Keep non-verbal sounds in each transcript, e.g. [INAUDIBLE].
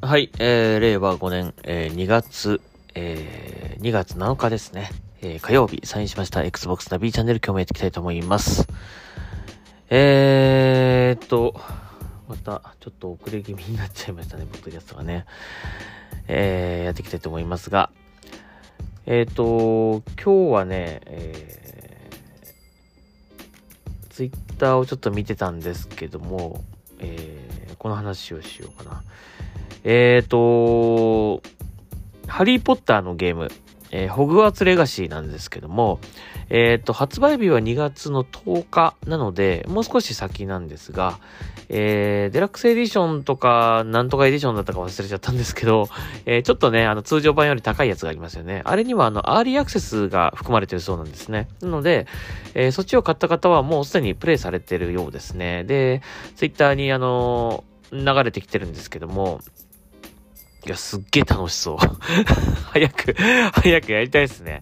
はい、えー、令和5年、えー、2月、えー、2月7日ですね。えー、火曜日、サインしました Xbox ナビチャンネル今日もやっていきたいと思います。えーっと、また、ちょっと遅れ気味になっちゃいましたね、ポッドキャストがね。えー、やっていきたいと思いますが、えーっと、今日はね、えー、ツイッターをちょっと見てたんですけども、えー、この話をしようかな。えっ、ー、と、ハリーポッターのゲーム、えー、ホグワーツレガシーなんですけども、えっ、ー、と、発売日は2月の10日なので、もう少し先なんですが、えー、デラックスエディションとか、なんとかエディションだったか忘れちゃったんですけど、えー、ちょっとね、あの、通常版より高いやつがありますよね。あれには、あの、アーリーアクセスが含まれてるそうなんですね。なので、えー、そっちを買った方はもうすでにプレイされてるようですね。で、ツイッターに、あの、流れてきてるんですけども、いや、すっげえ楽しそう。[LAUGHS] 早く、早くやりたいですね。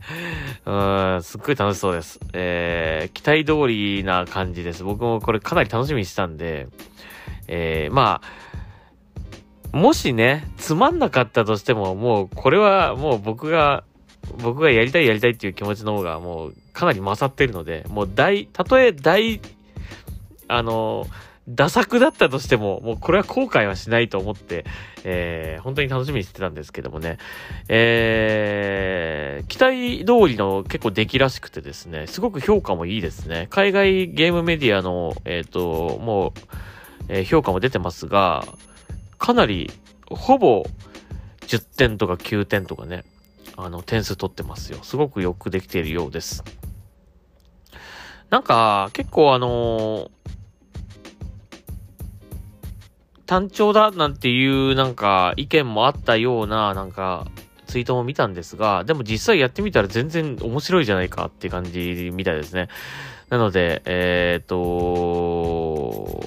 うん、すっごい楽しそうです。えー、期待通りな感じです。僕もこれかなり楽しみにしたんで、えー、まあ、もしね、つまんなかったとしても、もう、これはもう僕が、僕がやりたいやりたいっていう気持ちの方がもうかなり勝ってるので、もう大、たとえ大、あの、打作だったとしても、もうこれは後悔はしないと思って、えー、本当に楽しみにしてたんですけどもね、えー、期待通りの結構出来らしくてですね、すごく評価もいいですね。海外ゲームメディアの、えっ、ー、と、もう、えー、評価も出てますが、かなり、ほぼ10点とか9点とかね、あの、点数取ってますよ。すごくよくできているようです。なんか、結構あの単調だなんていうなんか意見もあったようななんかツイートも見たんですが、でも実際やってみたら全然面白いじゃないかって感じみたいですね。なので、えっ、と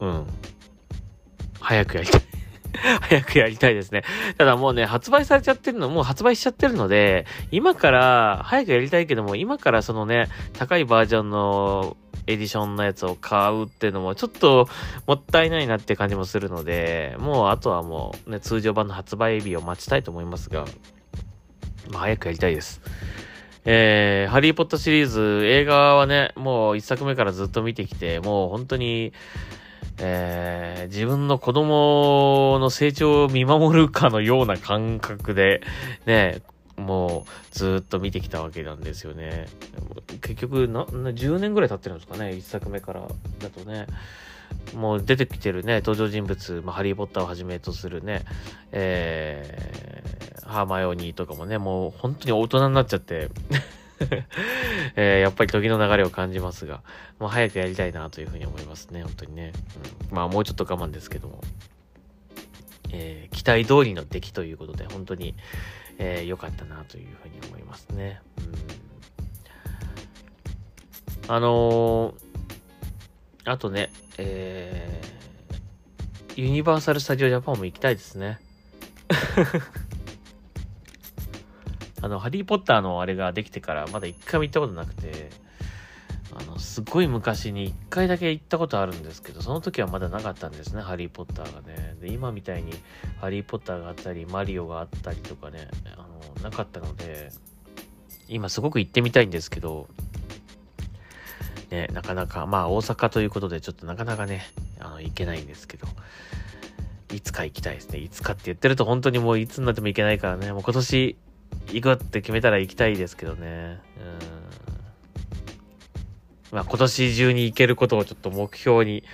うん。早くやりたい [LAUGHS] 早くやりたいですね。ただもうね、発売されちゃってるの、もう発売しちゃってるので、今から、早くやりたいけども、今からそのね、高いバージョンのエディションのやつを買うっていうのもちょっともったいないなって感じもするので、もうあとはもうね、通常版の発売日を待ちたいと思いますが、まあ早くやりたいです。えー、ハリーポッターシリーズ、映画はね、もう一作目からずっと見てきて、もう本当に、えー、自分の子供の成長を見守るかのような感覚で、ね、もうずっと見てきたわけなんですよね。結局な、10年ぐらい経ってるんですかね、1作目からだとね。もう出てきてるね、登場人物、まあ、ハリー・ポッターをはじめとするね、えー、ハーマイオニーとかもね、もう本当に大人になっちゃって [LAUGHS] えー、やっぱり時の流れを感じますが、もう早くやりたいなというふうに思いますね、本当にね。うん、まあもうちょっと我慢ですけども。えー、期待通りの出来ということで、本当に、えー、かったなというふうに思いますね。うん、あのー、あとね、えー、ユニバーサル・スタジオ・ジャパンも行きたいですね。[LAUGHS] あの、ハリー・ポッターのあれができてからまだ一回も行ったことなくて、あの、すごい昔に一回だけ行ったことあるんですけど、その時はまだなかったんですね、ハリー・ポッターがね。で、今みたいにハリー・ポッターがあったり、マリオがあったりとかね、あの、なかったので、今すごく行ってみたいんですけど、ね、なかなか、まあ大阪ということでちょっとなかなかね、あの、行けないんですけど、いつか行きたいですね。いつかって言ってると本当にもういつになっても行けないからね、もう今年行くって決めたら行きたいですけどね。うんまあ、今年中に行けることをちょっと目標に、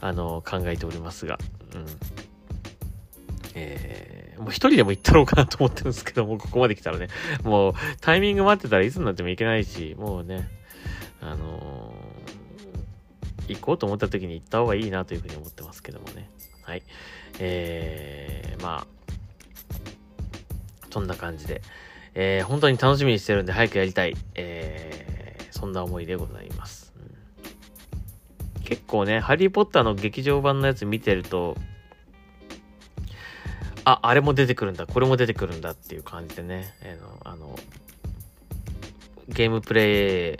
あの、考えておりますが、うん。えー、もう一人でも行ったろうかなと思ってるんですけども、ここまで来たらね、もうタイミング待ってたらいつになっても行けないし、もうね、あのー、行こうと思った時に行った方がいいなというふうに思ってますけどもね。はい。えー、まあ、そんな感じで、えー、本当に楽しみにしてるんで早くやりたい。えーそんな思いでございます。うん、結構ね、ハリー・ポッターの劇場版のやつ見てると、あ、あれも出てくるんだ、これも出てくるんだっていう感じでね、えー、のあの、ゲームプレイ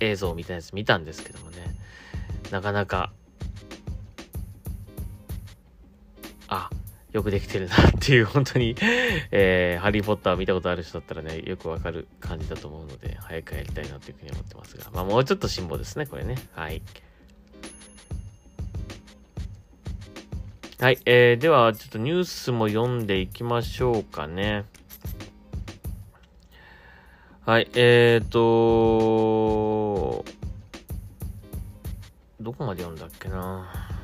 映像みたいなやつ見たんですけどもね、なかなか、あ、よくできてるなっていう、本当に [LAUGHS] えー、ハリーポッター見たことある人だったらね、よくわかる感じだと思うので、早くやりたいなというふうに思ってますが、まあもうちょっと辛抱ですね、これね。はい。はい、えー、では、ちょっとニュースも読んでいきましょうかね。はい、えーと、どこまで読んだっけな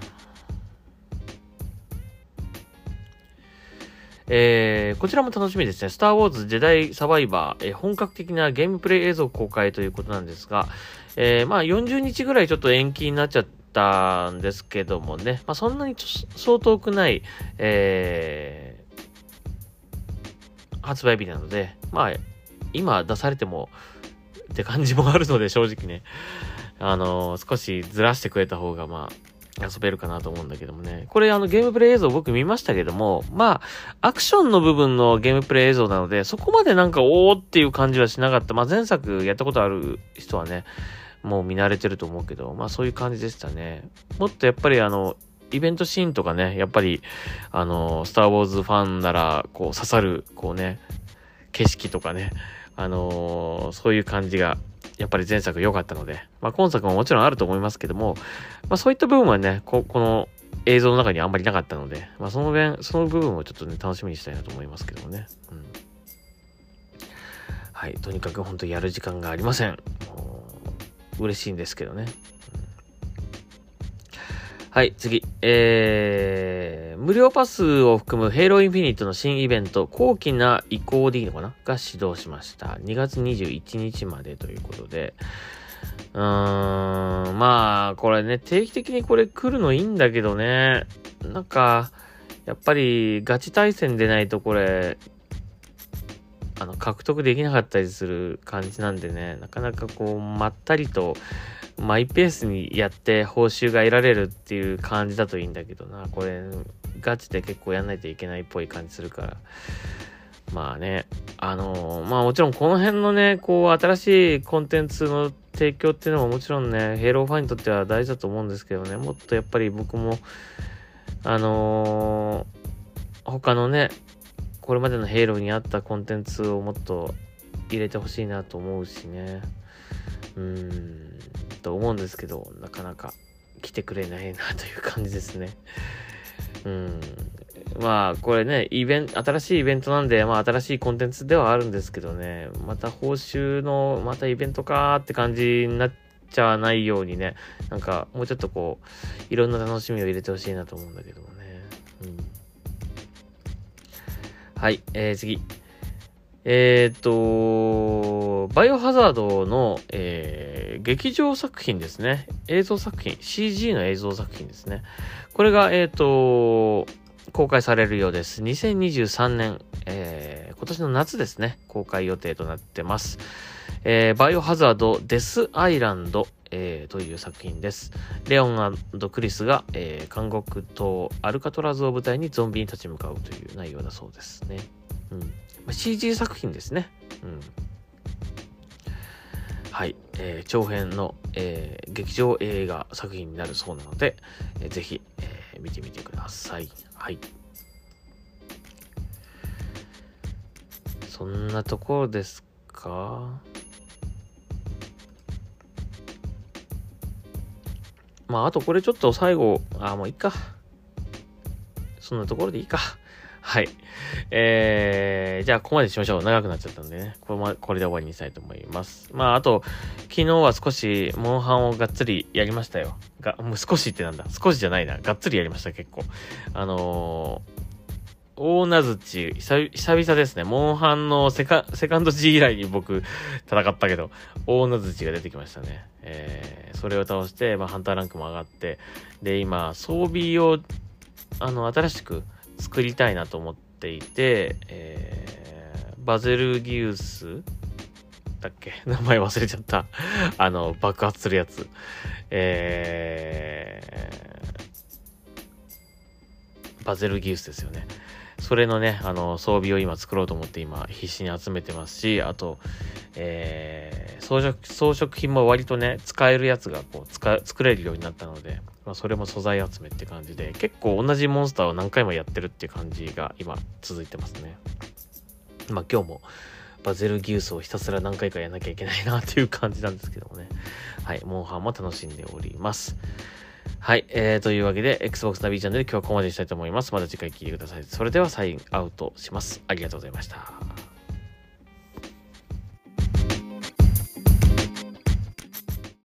えー、こちらも楽しみですね。スター・ウォーズ・ジェダイ・サバイバー、えー、本格的なゲームプレイ映像公開ということなんですが、えー、まあ40日ぐらいちょっと延期になっちゃったんですけどもね、まあそんなに相当くない、えー、発売日なので、まあ今出されてもって感じもあるので正直ね、あのー、少しずらしてくれた方がまあ遊べるかなと思うんだけどもね。これあのゲームプレイ映像僕見ましたけども、まあ、アクションの部分のゲームプレイ映像なので、そこまでなんかおーっていう感じはしなかった。まあ前作やったことある人はね、もう見慣れてると思うけど、まあそういう感じでしたね。もっとやっぱりあの、イベントシーンとかね、やっぱり、あの、スターウォーズファンなら、こう刺さる、こうね、景色とかね、あのー、そういう感じがやっぱり前作良かったので、まあ、今作ももちろんあると思いますけども、まあ、そういった部分はね、ここの映像の中にあんまりなかったので、まあ、その面、その部分をちょっとね、楽しみにしたいなと思いますけどもね。うん。はい。とにかく本当やる時間がありません。嬉しいんですけどね。はい、次。えー、無料パスを含むヘイローインフィニットの新イベント、高貴な移行でいいのかな？が始動しました。2月21日までということで。うーん、まあ、これね、定期的にこれ来るのいいんだけどね。なんか、やっぱりガチ対戦でないとこれ、あの、獲得できなかったりする感じなんでね、なかなかこう、まったりと、マイペースにやって報酬が得られるっていう感じだといいんだけどな。これ、ガチで結構やんないといけないっぽい感じするから。まあね、あのー、まあもちろんこの辺のね、こう、新しいコンテンツの提供っていうのももちろんね、ヘイローファンにとっては大事だと思うんですけどね、もっとやっぱり僕も、あのー、他のね、これまでのヘイローにあったコンテンツをもっと入れてほしいなと思うしね。うん。と思うんですけど、なかなか来てくれないなという感じですね。うん。まあ、これね、イベン、新しいイベントなんで、まあ、新しいコンテンツではあるんですけどね、また報酬の、またイベントかーって感じになっちゃわないようにね、なんか、もうちょっとこう、いろんな楽しみを入れてほしいなと思うんだけどもね。うん。はい、えー、次。えっ、と、バイオハザードの、えー、劇場作品ですね。映像作品、CG の映像作品ですね。これが、えっ、と、公開されるようです。2023年、えー、今年の夏ですね、公開予定となってます。えー、バイオハザードデスアイランド、えー、という作品です。レオンクリスが、えー、監獄島アルカトラズを舞台にゾンビに立ち向かうという内容だそうですね。うん。CG 作品ですね。うん。はい。えー、長編の、えー、劇場映画作品になるそうなので、えー、ぜひ、えー、見てみてください。はい。そんなところですか？まあ、あとこれちょっと最後あ、あ、もういいか。そんなところでいいか。はい。えー、じゃあ、ここまでしましょう。長くなっちゃったんでね。これも、これで終わりにしたいと思います。まあ、あと、昨日は少し、モンハンをがっつりやりましたよ。が、もう少しってなんだ。少しじゃないな。がっつりやりました、結構。あのー、大名槌、久々ですね。モンハンのセカセカンド G 以来に僕戦ったけど、大名槌が出てきましたね。えー、それを倒して、まあ、ハンターランクも上がって、で、今、装備を、あの、新しく作りたいなと思っていて、えー、バゼルギウスだっけ？[LAUGHS] 名前忘れちゃった。[LAUGHS] あの、爆発するやつ。えー、バゼルギウスですよね。それのね、あの、装備を今作ろうと思って今必死に集めてますし、あと、えー、装飾、装飾品も割とね、使えるやつがこう、使、作れるようになったので、まあ、それも素材集めって感じで、結構同じモンスターを何回もやってるって感じが今続いてますね。まあ今日もバゼルギウスをひたすら何回かやらなきゃいけないなっていう感じなんですけどもね。はい、モンハンも楽しんでおります。はい、えー、というわけで、Xbox ナビチャンネル今日はここまでにしたいと思います。また次回聞いてください。それではサインアウトします。ありがとうございました。